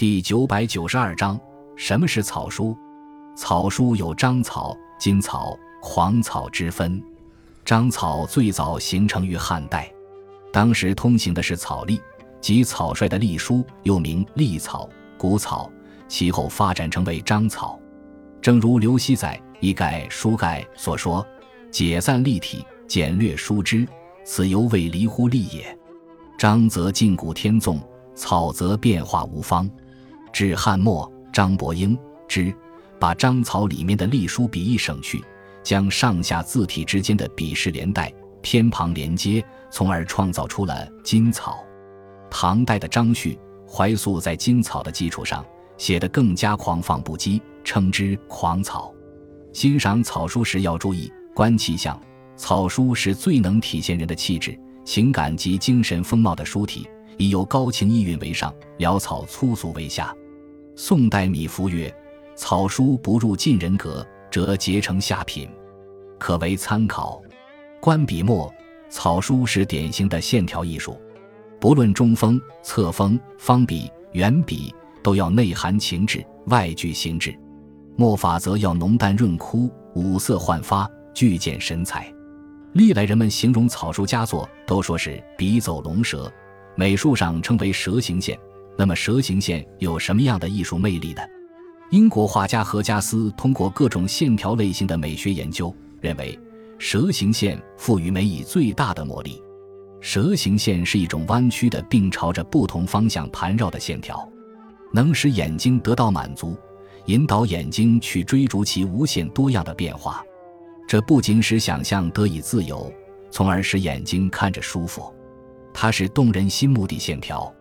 第九百九十二章：什么是草书？草书有章草、金草、黄草之分。章草最早形成于汉代，当时通行的是草隶，即草率的隶书，又名隶草、古草。其后发展成为章草。正如刘熙载《一概书概》所说：“解散立体，简略书之，此犹未离乎隶也。章则尽古天纵，草则变化无方。”至汉末，张伯英之把章草里面的隶书笔意省去，将上下字体之间的笔势连带、偏旁连接，从而创造出了金草。唐代的张旭、怀素在金草的基础上写得更加狂放不羁，称之狂草。欣赏草书时要注意观气象，草书是最能体现人的气质、情感及精神风貌的书体，以有高情意蕴为上，潦草粗俗为下。宋代米芾曰：“草书不入晋人格，则结成下品，可为参考。”观笔墨，草书是典型的线条艺术，不论中锋、侧锋、方笔、圆笔，都要内含情致，外具形制。墨法则要浓淡润枯，五色焕发，具见神采。历来人们形容草书佳作，都说是笔走龙蛇，美术上称为蛇形线。那么蛇形线有什么样的艺术魅力呢？英国画家何加斯通过各种线条类型的美学研究，认为蛇形线赋予美以最大的魔力。蛇形线是一种弯曲的，并朝着不同方向盘绕的线条，能使眼睛得到满足，引导眼睛去追逐其无限多样的变化。这不仅使想象得以自由，从而使眼睛看着舒服，它是动人心目的线条。